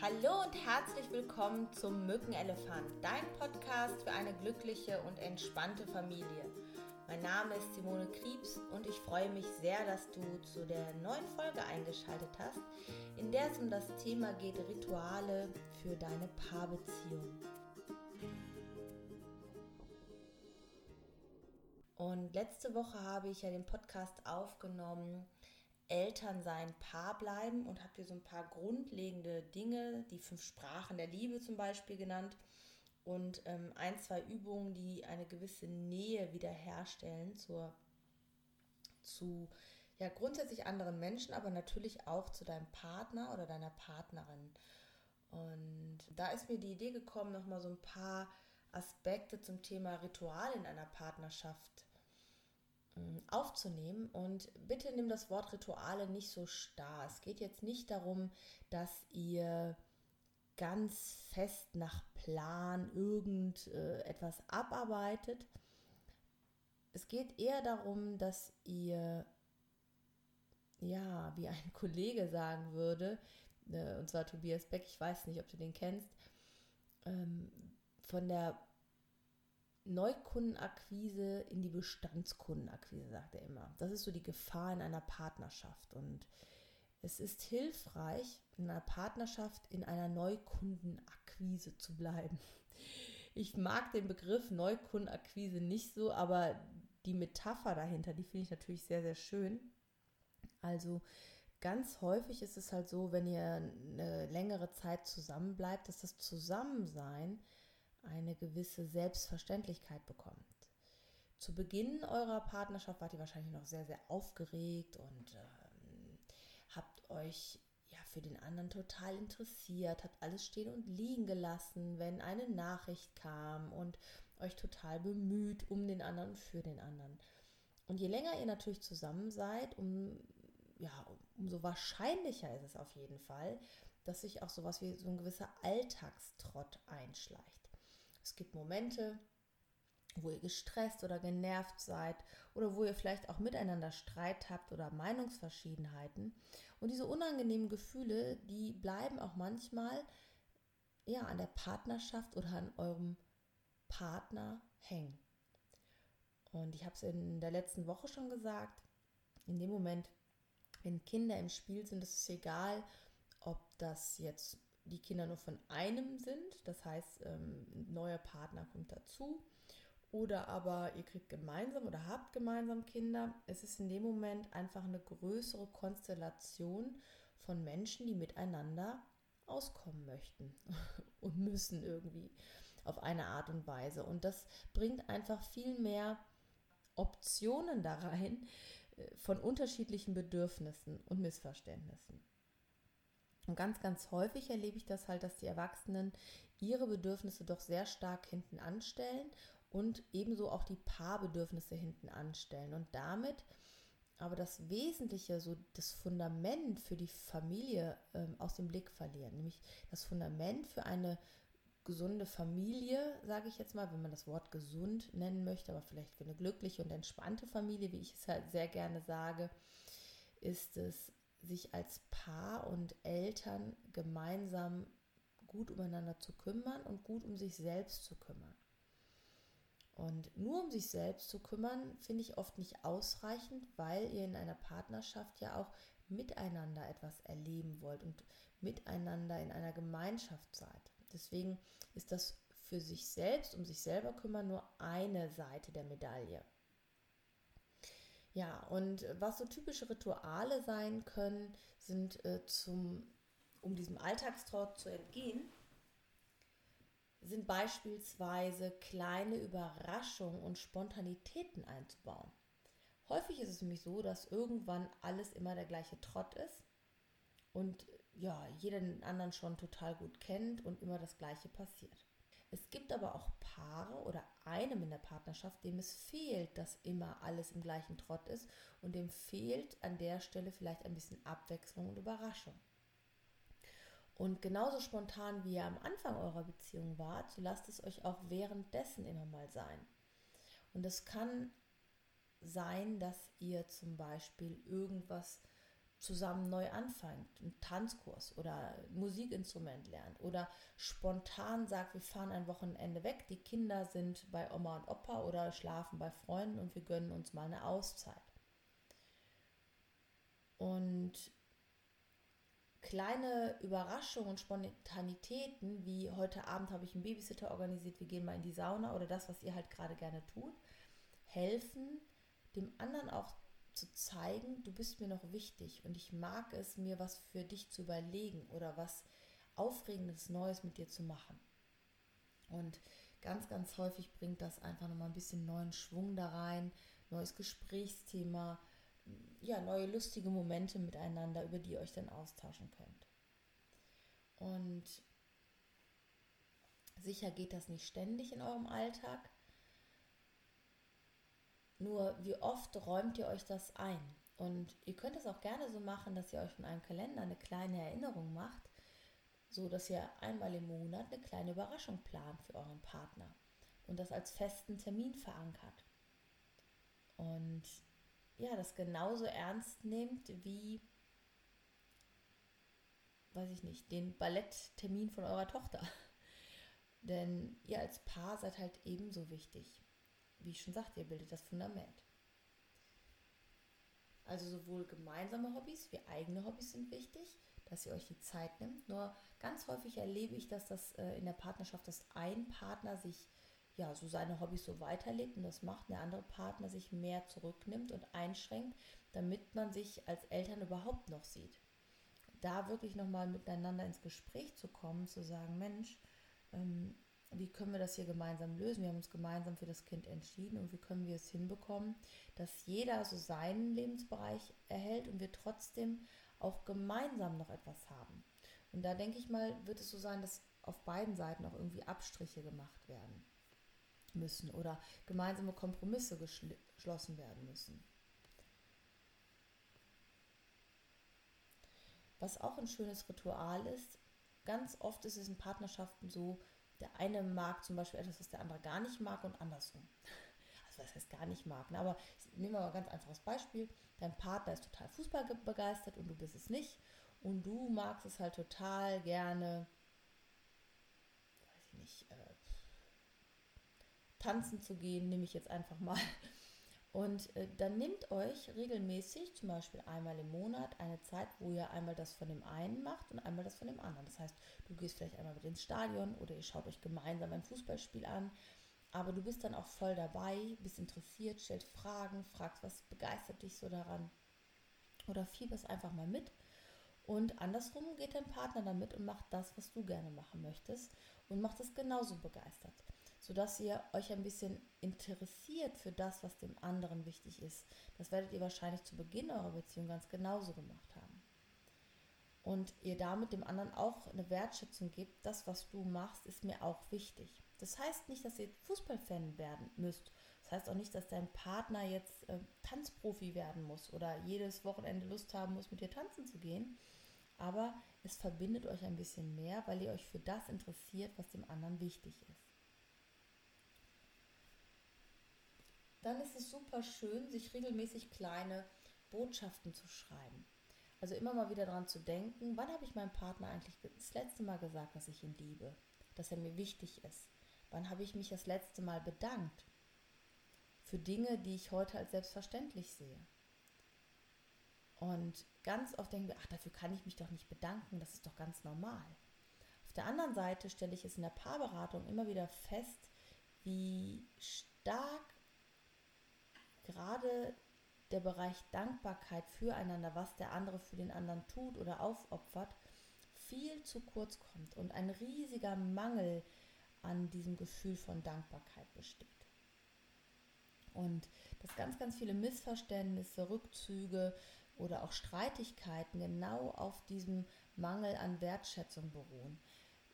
Hallo und herzlich willkommen zum Mückenelefant, dein Podcast für eine glückliche und entspannte Familie. Mein Name ist Simone Kriebs und ich freue mich sehr, dass du zu der neuen Folge eingeschaltet hast, in der es um das Thema geht Rituale für deine Paarbeziehung. Und letzte Woche habe ich ja den Podcast aufgenommen, Eltern sein, Paar bleiben und habe hier so ein paar grundlegende Dinge, die fünf Sprachen der Liebe zum Beispiel genannt und ähm, ein, zwei Übungen, die eine gewisse Nähe wiederherstellen zur, zu ja, grundsätzlich anderen Menschen, aber natürlich auch zu deinem Partner oder deiner Partnerin. Und da ist mir die Idee gekommen, nochmal so ein paar Aspekte zum Thema Ritual in einer Partnerschaft aufzunehmen. Und bitte nimm das Wort Rituale nicht so starr. Es geht jetzt nicht darum, dass ihr ganz fest nach Plan irgendetwas äh, abarbeitet. Es geht eher darum, dass ihr, ja, wie ein Kollege sagen würde, äh, und zwar Tobias Beck, ich weiß nicht, ob du den kennst, ähm, von der Neukundenakquise in die Bestandskundenakquise, sagt er immer. Das ist so die Gefahr in einer Partnerschaft. Und es ist hilfreich, in einer Partnerschaft in einer Neukundenakquise zu bleiben. Ich mag den Begriff Neukundenakquise nicht so, aber die Metapher dahinter, die finde ich natürlich sehr, sehr schön. Also ganz häufig ist es halt so, wenn ihr eine längere Zeit zusammen bleibt, dass das Zusammensein eine gewisse Selbstverständlichkeit bekommt. Zu Beginn eurer Partnerschaft wart ihr wahrscheinlich noch sehr, sehr aufgeregt und ähm, habt euch ja für den anderen total interessiert, habt alles stehen und liegen gelassen, wenn eine Nachricht kam und euch total bemüht um den anderen für den anderen. Und je länger ihr natürlich zusammen seid, um, ja, umso wahrscheinlicher ist es auf jeden Fall, dass sich auch sowas wie so ein gewisser Alltagstrott einschleicht. Es gibt Momente, wo ihr gestresst oder genervt seid oder wo ihr vielleicht auch miteinander Streit habt oder Meinungsverschiedenheiten. Und diese unangenehmen Gefühle, die bleiben auch manchmal ja an der Partnerschaft oder an eurem Partner hängen. Und ich habe es in der letzten Woche schon gesagt, in dem Moment, wenn Kinder im Spiel sind, ist es egal, ob das jetzt die Kinder nur von einem sind, das heißt, ähm, ein neuer Partner kommt dazu, oder aber ihr kriegt gemeinsam oder habt gemeinsam Kinder. Es ist in dem Moment einfach eine größere Konstellation von Menschen, die miteinander auskommen möchten und müssen irgendwie auf eine Art und Weise. Und das bringt einfach viel mehr Optionen da rein äh, von unterschiedlichen Bedürfnissen und Missverständnissen. Und ganz, ganz häufig erlebe ich das halt, dass die Erwachsenen ihre Bedürfnisse doch sehr stark hinten anstellen und ebenso auch die Paarbedürfnisse hinten anstellen. Und damit aber das Wesentliche, so das Fundament für die Familie ähm, aus dem Blick verlieren, nämlich das Fundament für eine gesunde Familie, sage ich jetzt mal, wenn man das Wort gesund nennen möchte, aber vielleicht für eine glückliche und entspannte Familie, wie ich es halt sehr gerne sage, ist es sich als Paar und Eltern gemeinsam gut umeinander zu kümmern und gut um sich selbst zu kümmern. Und nur um sich selbst zu kümmern, finde ich oft nicht ausreichend, weil ihr in einer Partnerschaft ja auch miteinander etwas erleben wollt und miteinander in einer Gemeinschaft seid. Deswegen ist das für sich selbst, um sich selber kümmern, nur eine Seite der Medaille. Ja, und was so typische Rituale sein können, sind äh, zum, um diesem Alltagstrott zu entgehen, sind beispielsweise kleine Überraschungen und Spontanitäten einzubauen. Häufig ist es nämlich so, dass irgendwann alles immer der gleiche Trott ist und ja, jeder den anderen schon total gut kennt und immer das gleiche passiert. Es gibt aber auch Paare oder einem in der Partnerschaft, dem es fehlt, dass immer alles im gleichen Trott ist und dem fehlt an der Stelle vielleicht ein bisschen Abwechslung und Überraschung. Und genauso spontan wie ihr am Anfang eurer Beziehung wart, so lasst es euch auch währenddessen immer mal sein. Und es kann sein, dass ihr zum Beispiel irgendwas zusammen neu anfängt, einen Tanzkurs oder ein Musikinstrument lernt oder spontan sagt, wir fahren ein Wochenende weg, die Kinder sind bei Oma und Opa oder schlafen bei Freunden und wir gönnen uns mal eine Auszeit. Und kleine Überraschungen und Spontanitäten, wie heute Abend habe ich einen Babysitter organisiert, wir gehen mal in die Sauna oder das, was ihr halt gerade gerne tut, helfen dem anderen auch zu zeigen, du bist mir noch wichtig und ich mag es, mir was für dich zu überlegen oder was Aufregendes Neues mit dir zu machen. Und ganz, ganz häufig bringt das einfach nochmal ein bisschen neuen Schwung da rein, neues Gesprächsthema, ja, neue lustige Momente miteinander, über die ihr euch dann austauschen könnt. Und sicher geht das nicht ständig in eurem Alltag, nur wie oft räumt ihr euch das ein? Und ihr könnt es auch gerne so machen, dass ihr euch in einem Kalender eine kleine Erinnerung macht, so dass ihr einmal im Monat eine kleine Überraschung plant für euren Partner und das als festen Termin verankert. Und ja, das genauso ernst nehmt wie, weiß ich nicht, den Balletttermin von eurer Tochter. Denn ihr als Paar seid halt ebenso wichtig wie ich schon sagte, ihr bildet das Fundament. Also sowohl gemeinsame Hobbys wie eigene Hobbys sind wichtig, dass ihr euch die Zeit nimmt. Nur ganz häufig erlebe ich, dass das äh, in der Partnerschaft, dass ein Partner sich ja so seine Hobbys so weiterlebt und das macht, der andere Partner sich mehr zurücknimmt und einschränkt, damit man sich als Eltern überhaupt noch sieht. Da wirklich nochmal miteinander ins Gespräch zu kommen, zu sagen, Mensch, ähm, wie können wir das hier gemeinsam lösen? Wir haben uns gemeinsam für das Kind entschieden und wie können wir es hinbekommen, dass jeder so seinen Lebensbereich erhält und wir trotzdem auch gemeinsam noch etwas haben. Und da denke ich mal, wird es so sein, dass auf beiden Seiten auch irgendwie Abstriche gemacht werden müssen oder gemeinsame Kompromisse geschlossen werden müssen. Was auch ein schönes Ritual ist, ganz oft ist es in Partnerschaften so, der eine mag zum Beispiel etwas, was der andere gar nicht mag und andersrum. Also was heißt gar nicht mag, ne? aber nehmen wir mal ein ganz einfaches Beispiel. Dein Partner ist total Fußball begeistert und du bist es nicht. Und du magst es halt total gerne, weiß ich nicht, äh, tanzen zu gehen, nehme ich jetzt einfach mal. Und äh, dann nehmt euch regelmäßig, zum Beispiel einmal im Monat, eine Zeit, wo ihr einmal das von dem einen macht und einmal das von dem anderen. Das heißt, du gehst vielleicht einmal mit ins Stadion oder ihr schaut euch gemeinsam ein Fußballspiel an. Aber du bist dann auch voll dabei, bist interessiert, stellst Fragen, fragst, was begeistert dich so daran. Oder fieberst einfach mal mit. Und andersrum geht dein Partner damit und macht das, was du gerne machen möchtest und macht es genauso begeistert sodass ihr euch ein bisschen interessiert für das, was dem anderen wichtig ist. Das werdet ihr wahrscheinlich zu Beginn eurer Beziehung ganz genauso gemacht haben. Und ihr damit dem anderen auch eine Wertschätzung gebt, das, was du machst, ist mir auch wichtig. Das heißt nicht, dass ihr Fußballfan werden müsst. Das heißt auch nicht, dass dein Partner jetzt äh, Tanzprofi werden muss oder jedes Wochenende Lust haben muss, mit dir tanzen zu gehen. Aber es verbindet euch ein bisschen mehr, weil ihr euch für das interessiert, was dem anderen wichtig ist. Dann ist es super schön, sich regelmäßig kleine Botschaften zu schreiben. Also immer mal wieder daran zu denken, wann habe ich meinem Partner eigentlich das letzte Mal gesagt, dass ich ihn liebe, dass er mir wichtig ist. Wann habe ich mich das letzte Mal bedankt für Dinge, die ich heute als selbstverständlich sehe. Und ganz oft denken wir, ach, dafür kann ich mich doch nicht bedanken, das ist doch ganz normal. Auf der anderen Seite stelle ich es in der Paarberatung immer wieder fest, wie stark gerade der Bereich Dankbarkeit füreinander, was der andere für den anderen tut oder aufopfert, viel zu kurz kommt und ein riesiger Mangel an diesem Gefühl von Dankbarkeit besteht. Und dass ganz, ganz viele Missverständnisse, Rückzüge oder auch Streitigkeiten genau auf diesem Mangel an Wertschätzung beruhen,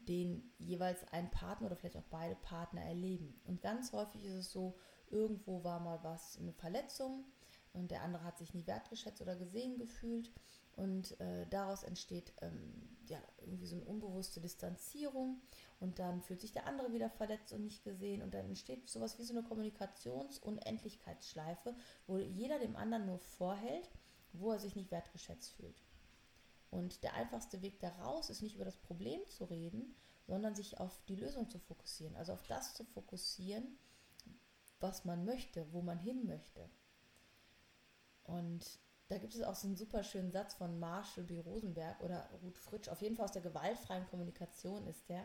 den jeweils ein Partner oder vielleicht auch beide Partner erleben. Und ganz häufig ist es so, irgendwo war mal was, eine Verletzung und der andere hat sich nie wertgeschätzt oder gesehen gefühlt und äh, daraus entsteht ähm, ja irgendwie so eine unbewusste Distanzierung und dann fühlt sich der andere wieder verletzt und nicht gesehen und dann entsteht sowas wie so eine Kommunikationsunendlichkeitsschleife, wo jeder dem anderen nur vorhält, wo er sich nicht wertgeschätzt fühlt. Und der einfachste Weg daraus ist nicht über das Problem zu reden, sondern sich auf die Lösung zu fokussieren. Also auf das zu fokussieren, was man möchte, wo man hin möchte. Und da gibt es auch so einen super schönen Satz von Marshall B. Rosenberg oder Ruth Fritsch, auf jeden Fall aus der gewaltfreien Kommunikation ist der.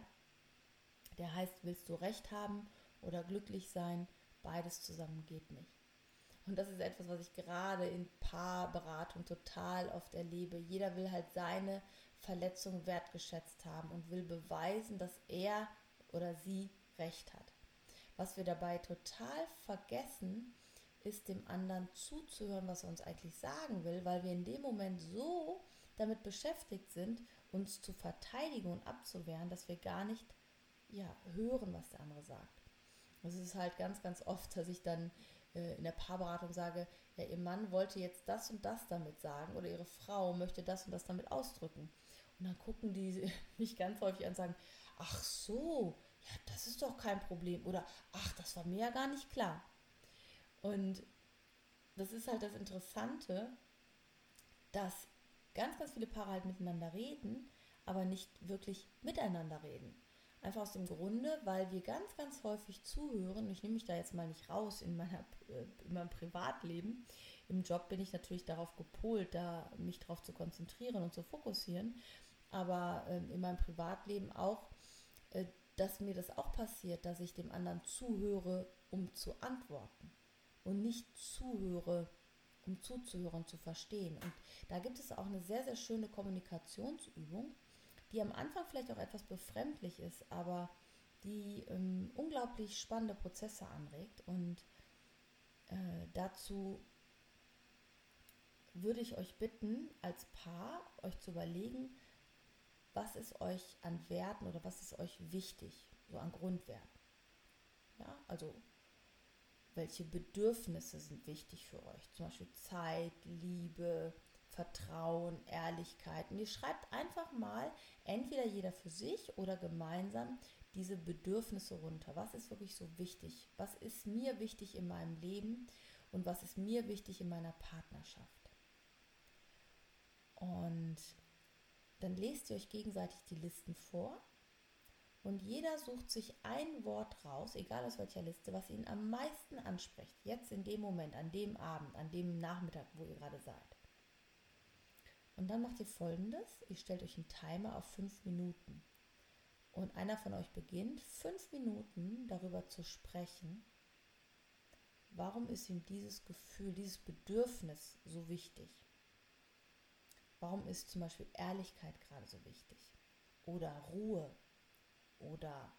Der heißt, willst du Recht haben oder glücklich sein? Beides zusammen geht nicht. Und das ist etwas, was ich gerade in Paarberatung total oft erlebe. Jeder will halt seine Verletzung wertgeschätzt haben und will beweisen, dass er oder sie recht hat. Was wir dabei total vergessen, ist dem anderen zuzuhören, was er uns eigentlich sagen will, weil wir in dem Moment so damit beschäftigt sind, uns zu verteidigen und abzuwehren, dass wir gar nicht ja, hören, was der andere sagt. Es ist halt ganz, ganz oft, dass ich dann äh, in der Paarberatung sage, ja, ihr Mann wollte jetzt das und das damit sagen oder ihre Frau möchte das und das damit ausdrücken. Und dann gucken die mich ganz häufig an und sagen, ach so, ja, das ist doch kein Problem. Oder ach, das war mir ja gar nicht klar. Und das ist halt das Interessante, dass ganz, ganz viele Paare halt miteinander reden, aber nicht wirklich miteinander reden. Einfach aus dem Grunde, weil wir ganz, ganz häufig zuhören. Ich nehme mich da jetzt mal nicht raus in, meiner, äh, in meinem Privatleben. Im Job bin ich natürlich darauf gepolt, da mich darauf zu konzentrieren und zu fokussieren. Aber äh, in meinem Privatleben auch, äh, dass mir das auch passiert, dass ich dem anderen zuhöre, um zu antworten. Und nicht zuhöre, um zuzuhören, zu verstehen. Und da gibt es auch eine sehr, sehr schöne Kommunikationsübung die am Anfang vielleicht auch etwas befremdlich ist, aber die ähm, unglaublich spannende Prozesse anregt. Und äh, dazu würde ich euch bitten, als Paar euch zu überlegen, was ist euch an Werten oder was ist euch wichtig, so an Grundwerten. Ja, also welche Bedürfnisse sind wichtig für euch? Zum Beispiel Zeit, Liebe, Vertrauen, Ehrlichkeit. Und ihr schreibt einfach mal, entweder jeder für sich oder gemeinsam, diese Bedürfnisse runter. Was ist wirklich so wichtig? Was ist mir wichtig in meinem Leben und was ist mir wichtig in meiner Partnerschaft? Und dann lest ihr euch gegenseitig die Listen vor und jeder sucht sich ein Wort raus, egal aus welcher Liste, was ihn am meisten anspricht. Jetzt in dem Moment, an dem Abend, an dem Nachmittag, wo ihr gerade seid. Und dann macht ihr folgendes: Ihr stellt euch einen Timer auf fünf Minuten. Und einer von euch beginnt, fünf Minuten darüber zu sprechen, warum ist ihm dieses Gefühl, dieses Bedürfnis so wichtig? Warum ist zum Beispiel Ehrlichkeit gerade so wichtig? Oder Ruhe? Oder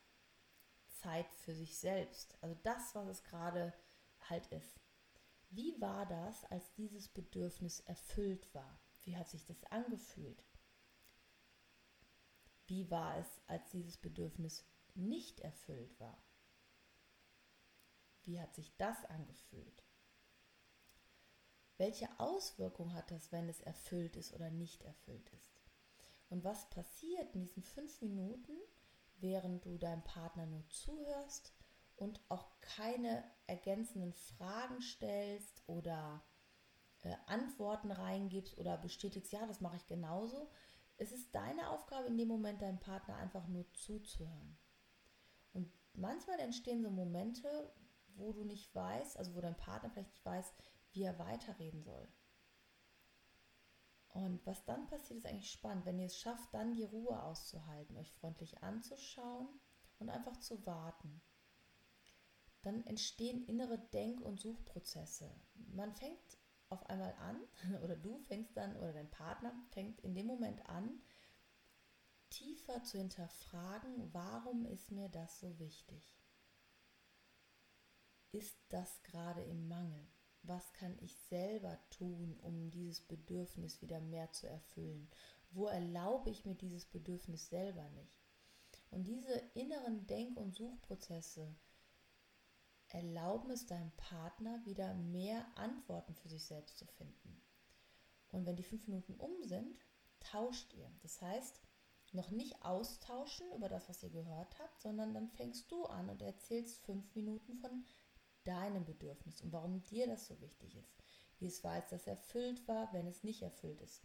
Zeit für sich selbst? Also das, was es gerade halt ist. Wie war das, als dieses Bedürfnis erfüllt war? Wie hat sich das angefühlt? Wie war es, als dieses Bedürfnis nicht erfüllt war? Wie hat sich das angefühlt? Welche Auswirkung hat das, wenn es erfüllt ist oder nicht erfüllt ist? Und was passiert in diesen fünf Minuten, während du deinem Partner nur zuhörst und auch keine ergänzenden Fragen stellst oder äh, Antworten reingibst oder bestätigst, ja, das mache ich genauso. Es ist deine Aufgabe in dem Moment, deinem Partner einfach nur zuzuhören. Und manchmal entstehen so Momente, wo du nicht weißt, also wo dein Partner vielleicht nicht weiß, wie er weiterreden soll. Und was dann passiert, ist eigentlich spannend, wenn ihr es schafft, dann die Ruhe auszuhalten, euch freundlich anzuschauen und einfach zu warten. Dann entstehen innere Denk- und Suchprozesse. Man fängt auf einmal an, oder du fängst dann, oder dein Partner fängt in dem Moment an, tiefer zu hinterfragen, warum ist mir das so wichtig? Ist das gerade im Mangel? Was kann ich selber tun, um dieses Bedürfnis wieder mehr zu erfüllen? Wo erlaube ich mir dieses Bedürfnis selber nicht? Und diese inneren Denk- und Suchprozesse, erlauben es deinem Partner wieder mehr Antworten für sich selbst zu finden. Und wenn die fünf Minuten um sind, tauscht ihr. Das heißt, noch nicht austauschen über das, was ihr gehört habt, sondern dann fängst du an und erzählst fünf Minuten von deinem Bedürfnis und warum dir das so wichtig ist. wie es war, als das erfüllt war, wenn es nicht erfüllt ist.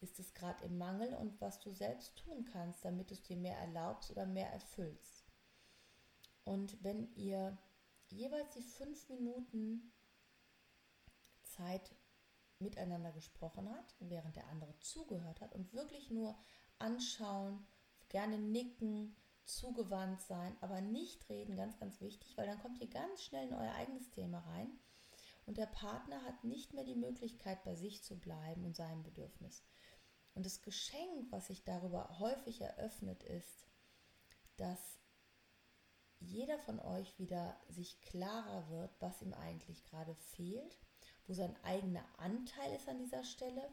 Ist es gerade im Mangel und was du selbst tun kannst, damit du es dir mehr erlaubst oder mehr erfüllst. Und wenn ihr jeweils die fünf Minuten Zeit miteinander gesprochen hat, während der andere zugehört hat und wirklich nur anschauen, gerne nicken, zugewandt sein, aber nicht reden, ganz, ganz wichtig, weil dann kommt ihr ganz schnell in euer eigenes Thema rein und der Partner hat nicht mehr die Möglichkeit, bei sich zu bleiben und seinem Bedürfnis. Und das Geschenk, was sich darüber häufig eröffnet, ist, dass jeder von euch wieder sich klarer wird, was ihm eigentlich gerade fehlt, wo sein eigener Anteil ist an dieser Stelle,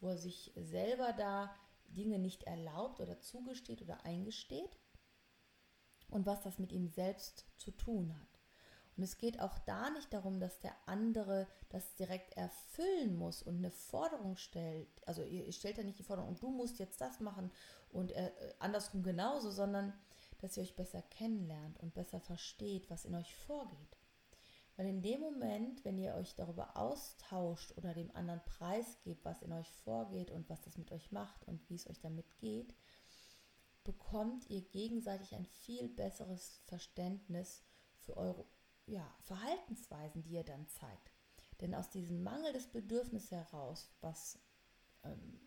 wo er sich selber da Dinge nicht erlaubt oder zugesteht oder eingesteht und was das mit ihm selbst zu tun hat. Und es geht auch da nicht darum, dass der andere das direkt erfüllen muss und eine Forderung stellt. Also ihr, stellt ja nicht die Forderung, du musst jetzt das machen und äh, andersrum genauso, sondern dass ihr euch besser kennenlernt und besser versteht, was in euch vorgeht. Weil in dem Moment, wenn ihr euch darüber austauscht oder dem anderen preisgebt, was in euch vorgeht und was das mit euch macht und wie es euch damit geht, bekommt ihr gegenseitig ein viel besseres Verständnis für eure ja, Verhaltensweisen, die ihr dann zeigt. Denn aus diesem Mangel des Bedürfnisses heraus, was ähm,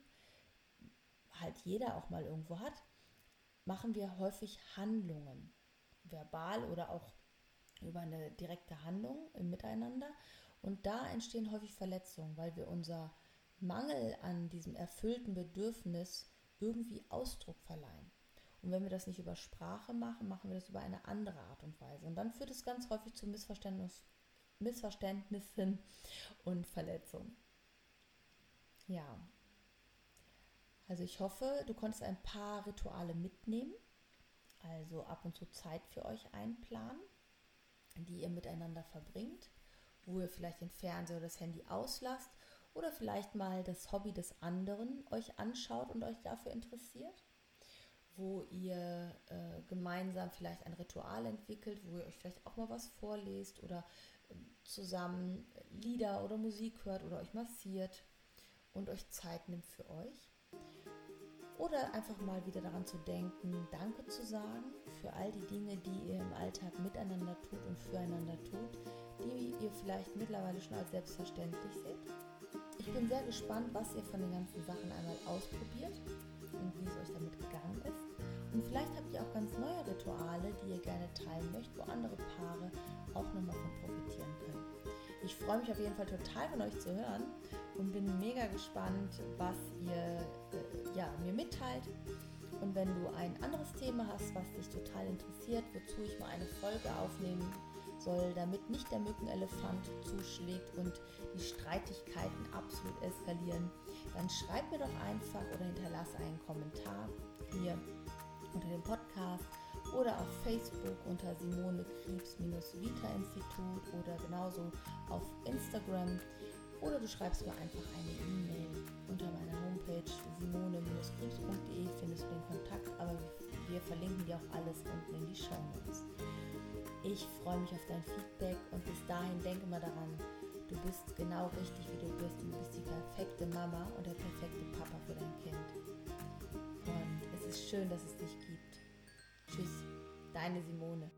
halt jeder auch mal irgendwo hat, machen wir häufig Handlungen, verbal oder auch über eine direkte Handlung im Miteinander. Und da entstehen häufig Verletzungen, weil wir unser Mangel an diesem erfüllten Bedürfnis irgendwie Ausdruck verleihen. Und wenn wir das nicht über Sprache machen, machen wir das über eine andere Art und Weise. Und dann führt es ganz häufig zu Missverständnis, Missverständnissen und Verletzungen. Ja. Also ich hoffe, du konntest ein paar Rituale mitnehmen. Also ab und zu Zeit für euch einplanen, die ihr miteinander verbringt, wo ihr vielleicht den Fernseher oder das Handy auslasst oder vielleicht mal das Hobby des anderen euch anschaut und euch dafür interessiert wo ihr äh, gemeinsam vielleicht ein Ritual entwickelt, wo ihr euch vielleicht auch mal was vorlest oder äh, zusammen Lieder oder Musik hört oder euch massiert und euch Zeit nimmt für euch. Oder einfach mal wieder daran zu denken, Danke zu sagen für all die Dinge, die ihr im Alltag miteinander tut und füreinander tut, die ihr vielleicht mittlerweile schon als selbstverständlich seht. Ich bin sehr gespannt, was ihr von den ganzen Sachen einmal ausprobiert und wie es euch damit gegangen ist. Und vielleicht habt ihr auch ganz neue Rituale, die ihr gerne teilen möchtet, wo andere Paare auch nochmal von profitieren können. Ich freue mich auf jeden Fall total von euch zu hören und bin mega gespannt, was ihr äh, ja, mir mitteilt. Und wenn du ein anderes Thema hast, was dich total interessiert, wozu ich mal eine Folge aufnehmen soll, damit nicht der Mückenelefant zuschlägt und die Streitigkeiten absolut eskalieren, dann schreib mir doch einfach oder hinterlasse einen Kommentar hier unter dem Podcast oder auf Facebook unter Simone Krebs-Vita-Institut oder genauso auf Instagram oder du schreibst mir einfach eine E-Mail unter meiner Homepage simone-krebs.de findest du den Kontakt, aber wir verlinken dir auch alles unten in die Show Notes. Ich freue mich auf dein Feedback und bis dahin denke mal daran, du bist genau richtig, wie du bist und du bist die perfekte Mama und der perfekte Papa für dein Kind ist schön, dass es dich gibt. Tschüss, deine Simone.